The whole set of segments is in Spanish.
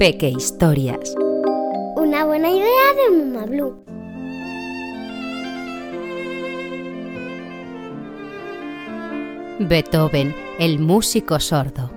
Peque Historias. Una buena idea de Mama Blue. Beethoven, el músico sordo.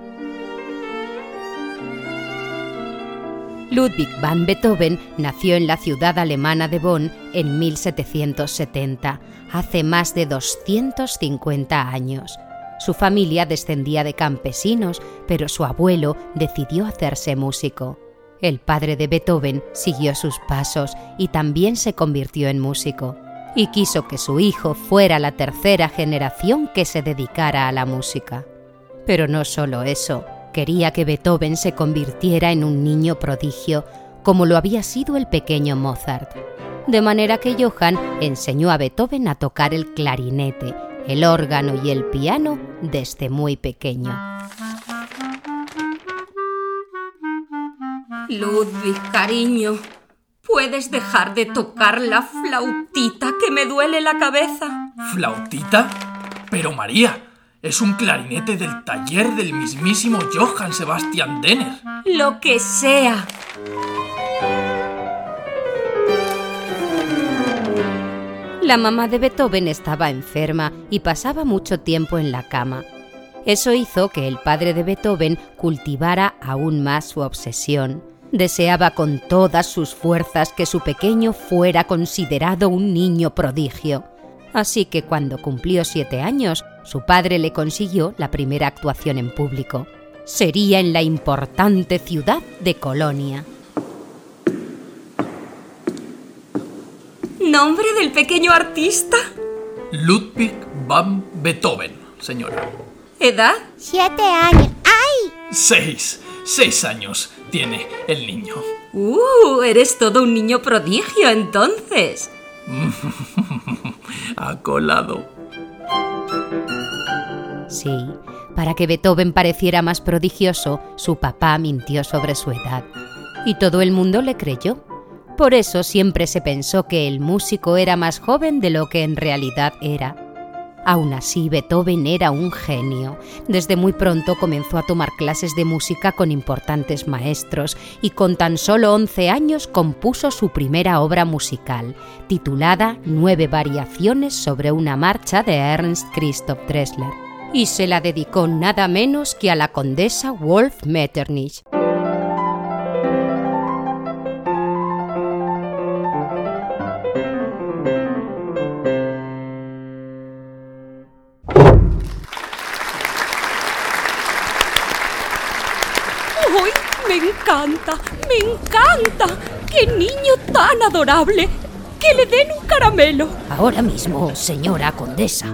Ludwig van Beethoven nació en la ciudad alemana de Bonn en 1770, hace más de 250 años. Su familia descendía de campesinos, pero su abuelo decidió hacerse músico. El padre de Beethoven siguió sus pasos y también se convirtió en músico y quiso que su hijo fuera la tercera generación que se dedicara a la música. Pero no solo eso, quería que Beethoven se convirtiera en un niño prodigio, como lo había sido el pequeño Mozart. De manera que Johann enseñó a Beethoven a tocar el clarinete, el órgano y el piano desde muy pequeño. Ludwig, cariño, ¿Puedes dejar de tocar la flautita que me duele la cabeza? ¿Flautita? Pero María, es un clarinete del taller del mismísimo Johann Sebastian Denner. Lo que sea. La mamá de Beethoven estaba enferma y pasaba mucho tiempo en la cama. Eso hizo que el padre de Beethoven cultivara aún más su obsesión deseaba con todas sus fuerzas que su pequeño fuera considerado un niño prodigio. Así que cuando cumplió siete años, su padre le consiguió la primera actuación en público. Sería en la importante ciudad de Colonia. ¿Nombre del pequeño artista? Ludwig van Beethoven, señora. ¿Edad? Siete años. ¡Ay! Seis. Seis años tiene el niño. ¡Uh! Eres todo un niño prodigio entonces. ha colado. Sí, para que Beethoven pareciera más prodigioso, su papá mintió sobre su edad. Y todo el mundo le creyó. Por eso siempre se pensó que el músico era más joven de lo que en realidad era. Aún así, Beethoven era un genio. Desde muy pronto comenzó a tomar clases de música con importantes maestros y con tan solo 11 años compuso su primera obra musical, titulada Nueve variaciones sobre una marcha de Ernst Christoph Dressler, y se la dedicó nada menos que a la condesa Wolf Metternich. Me encanta, me encanta. ¡Qué niño tan adorable! ¡Que le den un caramelo! Ahora mismo, señora condesa.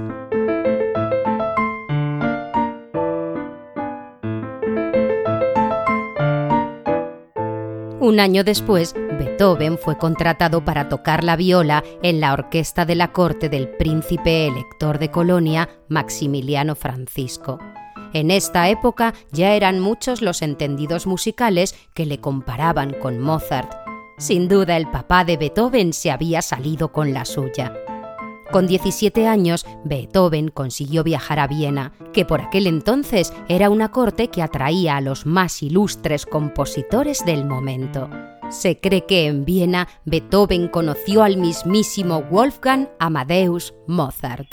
Un año después, Beethoven fue contratado para tocar la viola en la orquesta de la corte del príncipe elector de Colonia, Maximiliano Francisco. En esta época ya eran muchos los entendidos musicales que le comparaban con Mozart. Sin duda el papá de Beethoven se había salido con la suya. Con 17 años, Beethoven consiguió viajar a Viena, que por aquel entonces era una corte que atraía a los más ilustres compositores del momento. Se cree que en Viena Beethoven conoció al mismísimo Wolfgang Amadeus Mozart.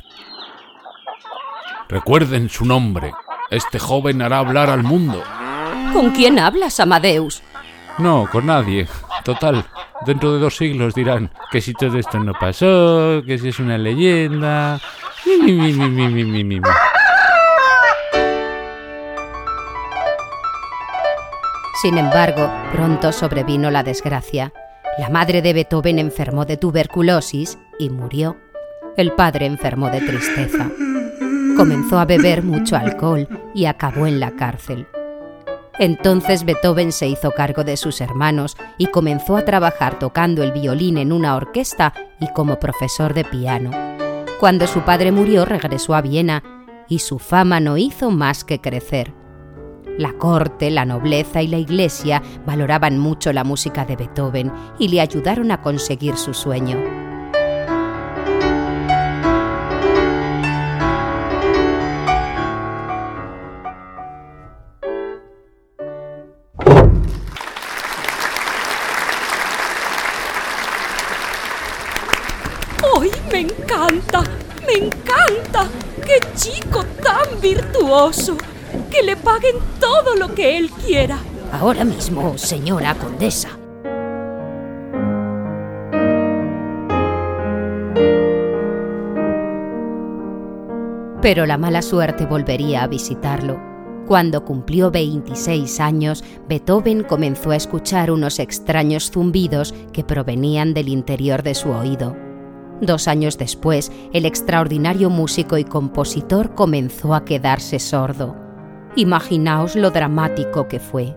Recuerden su nombre, este joven hará hablar al mundo. ¿Con quién hablas, Amadeus? No, con nadie. Total, dentro de dos siglos dirán que si todo esto no pasó, que si es una leyenda. Sin embargo, pronto sobrevino la desgracia. La madre de Beethoven enfermó de tuberculosis y murió. El padre enfermó de tristeza. Comenzó a beber mucho alcohol y acabó en la cárcel. Entonces Beethoven se hizo cargo de sus hermanos y comenzó a trabajar tocando el violín en una orquesta y como profesor de piano. Cuando su padre murió regresó a Viena y su fama no hizo más que crecer. La corte, la nobleza y la iglesia valoraban mucho la música de Beethoven y le ayudaron a conseguir su sueño. Virtuoso! Que le paguen todo lo que él quiera. Ahora mismo, señora condesa. Pero la mala suerte volvería a visitarlo. Cuando cumplió 26 años, Beethoven comenzó a escuchar unos extraños zumbidos que provenían del interior de su oído. Dos años después, el extraordinario músico y compositor comenzó a quedarse sordo. Imaginaos lo dramático que fue.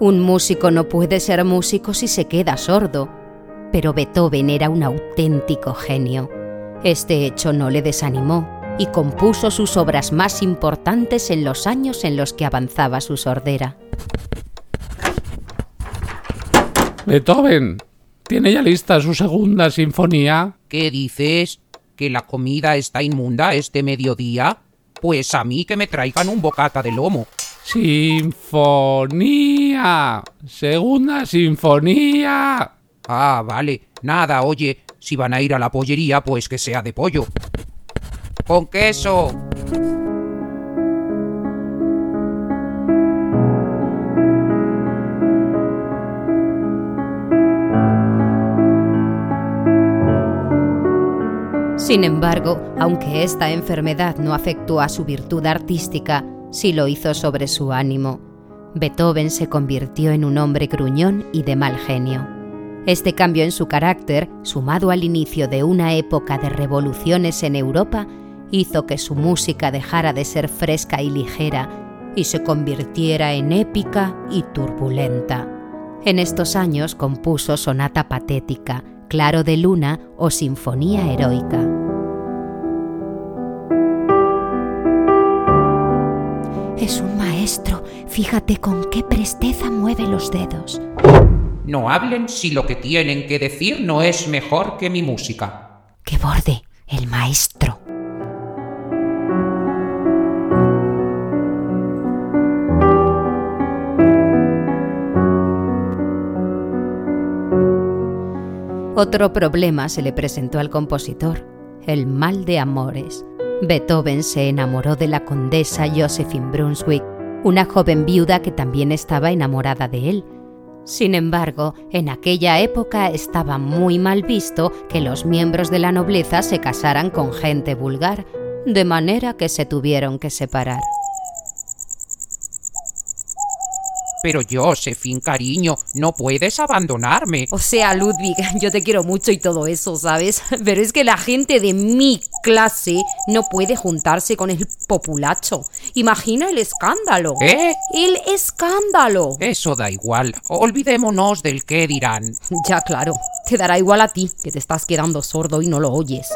Un músico no puede ser músico si se queda sordo. Pero Beethoven era un auténtico genio. Este hecho no le desanimó y compuso sus obras más importantes en los años en los que avanzaba su sordera. Beethoven, ¿tiene ya lista su segunda sinfonía? ¿Qué dices? ¿Que la comida está inmunda este mediodía? Pues a mí que me traigan un bocata de lomo. Sinfonía. Segunda sinfonía. Ah, vale. Nada, oye, si van a ir a la pollería, pues que sea de pollo. Con queso. Sin embargo, aunque esta enfermedad no afectó a su virtud artística, sí lo hizo sobre su ánimo. Beethoven se convirtió en un hombre gruñón y de mal genio. Este cambio en su carácter, sumado al inicio de una época de revoluciones en Europa, hizo que su música dejara de ser fresca y ligera y se convirtiera en épica y turbulenta. En estos años compuso sonata patética, claro de luna o sinfonía heroica. Es un maestro. Fíjate con qué presteza mueve los dedos. No hablen si lo que tienen que decir no es mejor que mi música. ¡Qué borde! El maestro. Otro problema se le presentó al compositor, el mal de amores. Beethoven se enamoró de la condesa Josephine Brunswick, una joven viuda que también estaba enamorada de él. Sin embargo, en aquella época estaba muy mal visto que los miembros de la nobleza se casaran con gente vulgar, de manera que se tuvieron que separar. Pero Josephine, cariño, no puedes abandonarme. O sea, Ludwig, yo te quiero mucho y todo eso, ¿sabes? Pero es que la gente de mi clase no puede juntarse con el populacho. Imagina el escándalo. ¿Eh? El escándalo. Eso da igual. Olvidémonos del qué dirán. Ya, claro. Te dará igual a ti, que te estás quedando sordo y no lo oyes.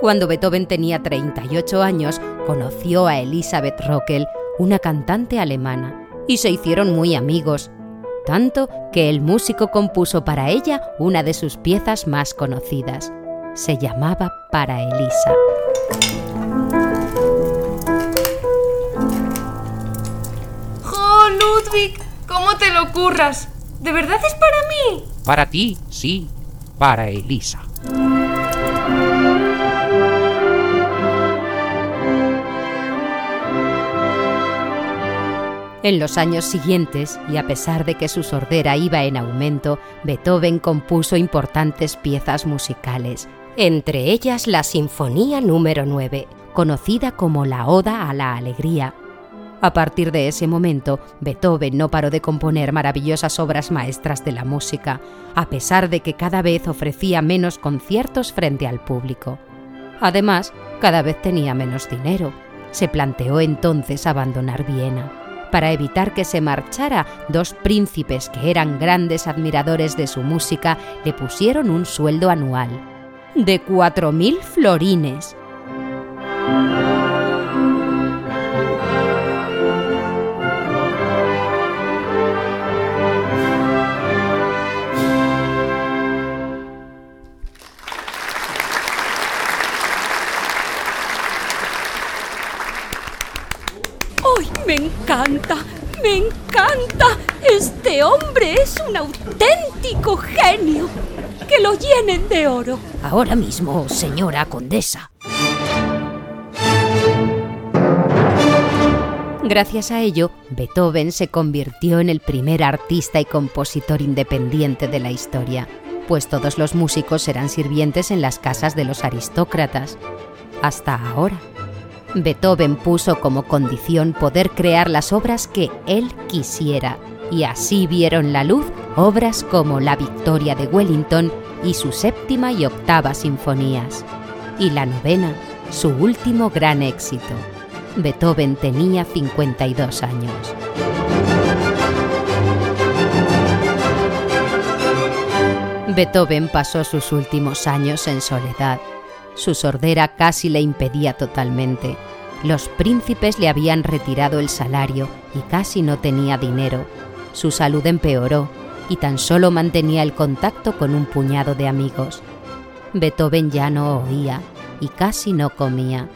Cuando Beethoven tenía 38 años, conoció a Elisabeth Rockel, una cantante alemana, y se hicieron muy amigos, tanto que el músico compuso para ella una de sus piezas más conocidas. Se llamaba Para Elisa. ¡Oh, Ludwig! ¿Cómo te lo curras? ¿De verdad es para mí? Para ti, sí. Para Elisa. En los años siguientes, y a pesar de que su sordera iba en aumento, Beethoven compuso importantes piezas musicales, entre ellas la Sinfonía número 9, conocida como la Oda a la Alegría. A partir de ese momento, Beethoven no paró de componer maravillosas obras maestras de la música, a pesar de que cada vez ofrecía menos conciertos frente al público. Además, cada vez tenía menos dinero. Se planteó entonces abandonar Viena para evitar que se marchara, dos príncipes que eran grandes admiradores de su música le pusieron un sueldo anual de cuatro mil florines. ¡Ay! encanta, me encanta. Este hombre es un auténtico genio. Que lo llenen de oro. Ahora mismo, señora condesa. Gracias a ello, Beethoven se convirtió en el primer artista y compositor independiente de la historia, pues todos los músicos eran sirvientes en las casas de los aristócratas. Hasta ahora. Beethoven puso como condición poder crear las obras que él quisiera, y así vieron la luz obras como La Victoria de Wellington y su séptima y octava sinfonías, y la novena, su último gran éxito. Beethoven tenía 52 años. Beethoven pasó sus últimos años en soledad. Su sordera casi le impedía totalmente. Los príncipes le habían retirado el salario y casi no tenía dinero. Su salud empeoró y tan solo mantenía el contacto con un puñado de amigos. Beethoven ya no oía y casi no comía.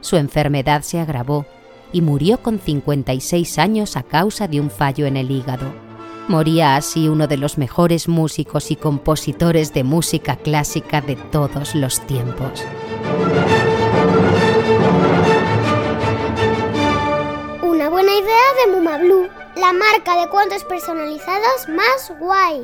Su enfermedad se agravó y murió con 56 años a causa de un fallo en el hígado. Moría así uno de los mejores músicos y compositores de música clásica de todos los tiempos. Una buena idea de Muma Blue, la marca de cuentos personalizados más guay.